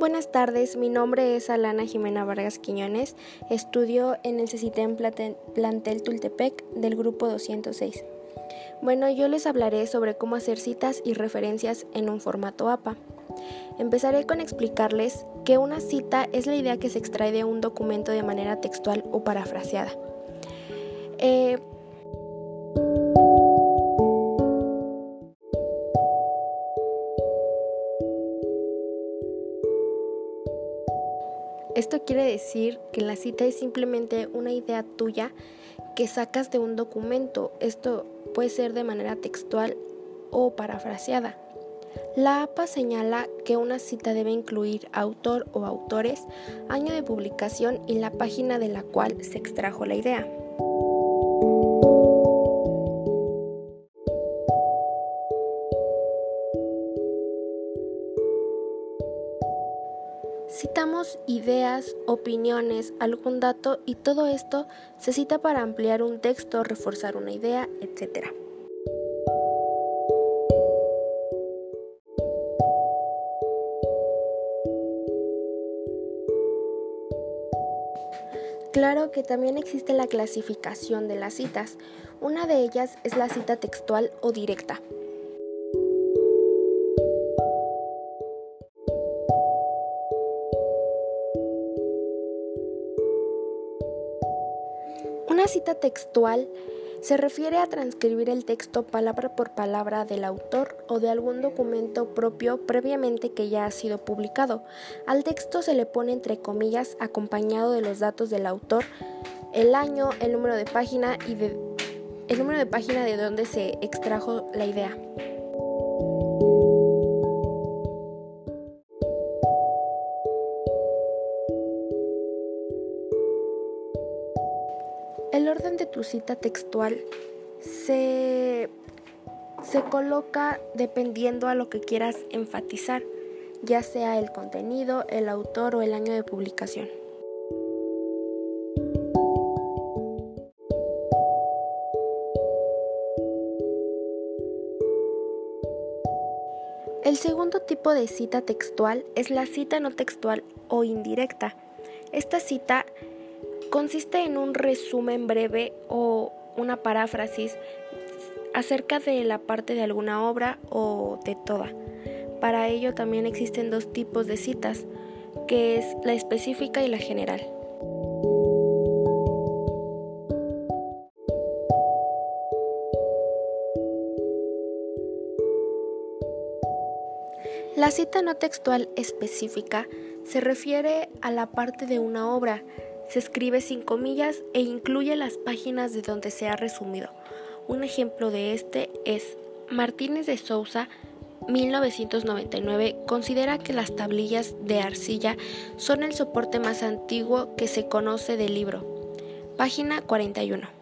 Buenas tardes, mi nombre es Alana Jimena Vargas Quiñones, estudio en el CECITEM Plantel Tultepec del grupo 206. Bueno, yo les hablaré sobre cómo hacer citas y referencias en un formato APA. Empezaré con explicarles que una cita es la idea que se extrae de un documento de manera textual o parafraseada. Eh, Esto quiere decir que la cita es simplemente una idea tuya que sacas de un documento. Esto puede ser de manera textual o parafraseada. La APA señala que una cita debe incluir autor o autores, año de publicación y la página de la cual se extrajo la idea. Citamos ideas, opiniones, algún dato y todo esto se cita para ampliar un texto, reforzar una idea, etc. Claro que también existe la clasificación de las citas. Una de ellas es la cita textual o directa. Una cita textual se refiere a transcribir el texto palabra por palabra del autor o de algún documento propio previamente que ya ha sido publicado. Al texto se le pone entre comillas acompañado de los datos del autor, el año, el número de página y el número de página de donde se extrajo la idea. Cita textual se, se coloca dependiendo a lo que quieras enfatizar, ya sea el contenido, el autor o el año de publicación. El segundo tipo de cita textual es la cita no textual o indirecta. Esta cita Consiste en un resumen breve o una paráfrasis acerca de la parte de alguna obra o de toda. Para ello también existen dos tipos de citas, que es la específica y la general. La cita no textual específica se refiere a la parte de una obra se escribe sin comillas e incluye las páginas de donde se ha resumido. Un ejemplo de este es Martínez de Sousa 1999 considera que las tablillas de arcilla son el soporte más antiguo que se conoce del libro. Página 41.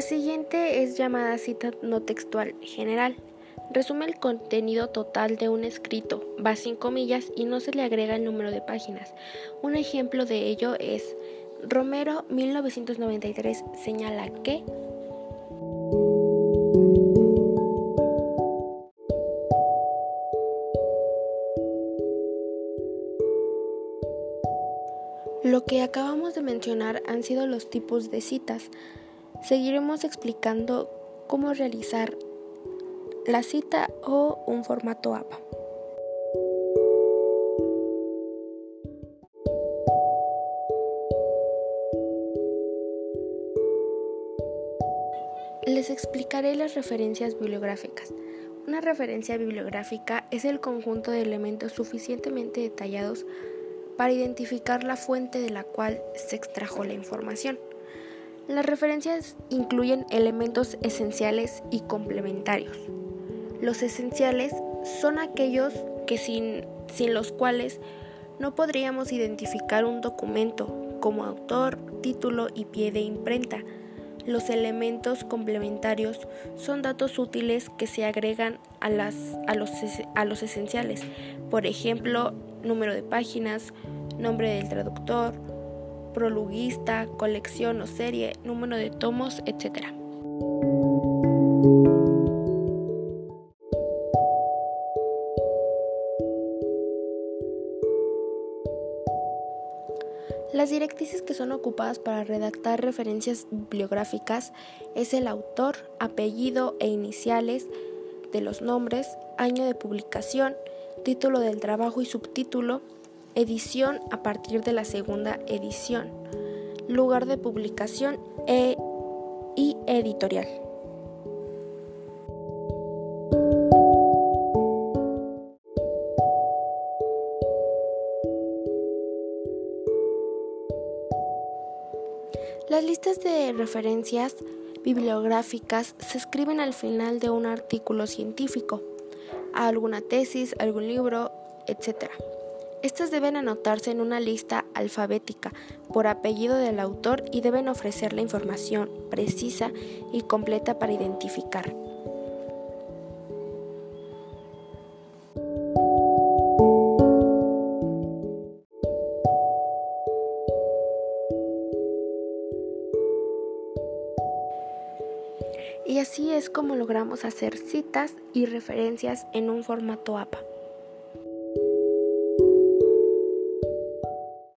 La siguiente es llamada cita no textual general. Resume el contenido total de un escrito, va sin comillas y no se le agrega el número de páginas. Un ejemplo de ello es Romero 1993 señala que Lo que acabamos de mencionar han sido los tipos de citas. Seguiremos explicando cómo realizar la cita o un formato APA. Les explicaré las referencias bibliográficas. Una referencia bibliográfica es el conjunto de elementos suficientemente detallados para identificar la fuente de la cual se extrajo la información. Las referencias incluyen elementos esenciales y complementarios. Los esenciales son aquellos que sin, sin los cuales no podríamos identificar un documento como autor, título y pie de imprenta. Los elementos complementarios son datos útiles que se agregan a, las, a, los, a los esenciales, por ejemplo, número de páginas, nombre del traductor, prologuista, colección o serie, número de tomos, etc. Las directrices que son ocupadas para redactar referencias bibliográficas es el autor, apellido e iniciales de los nombres, año de publicación, título del trabajo y subtítulo, edición a partir de la segunda edición, lugar de publicación e y editorial. Las listas de referencias bibliográficas se escriben al final de un artículo científico, alguna tesis, algún libro, etc. Estas deben anotarse en una lista alfabética por apellido del autor y deben ofrecer la información precisa y completa para identificar. Y así es como logramos hacer citas y referencias en un formato APA.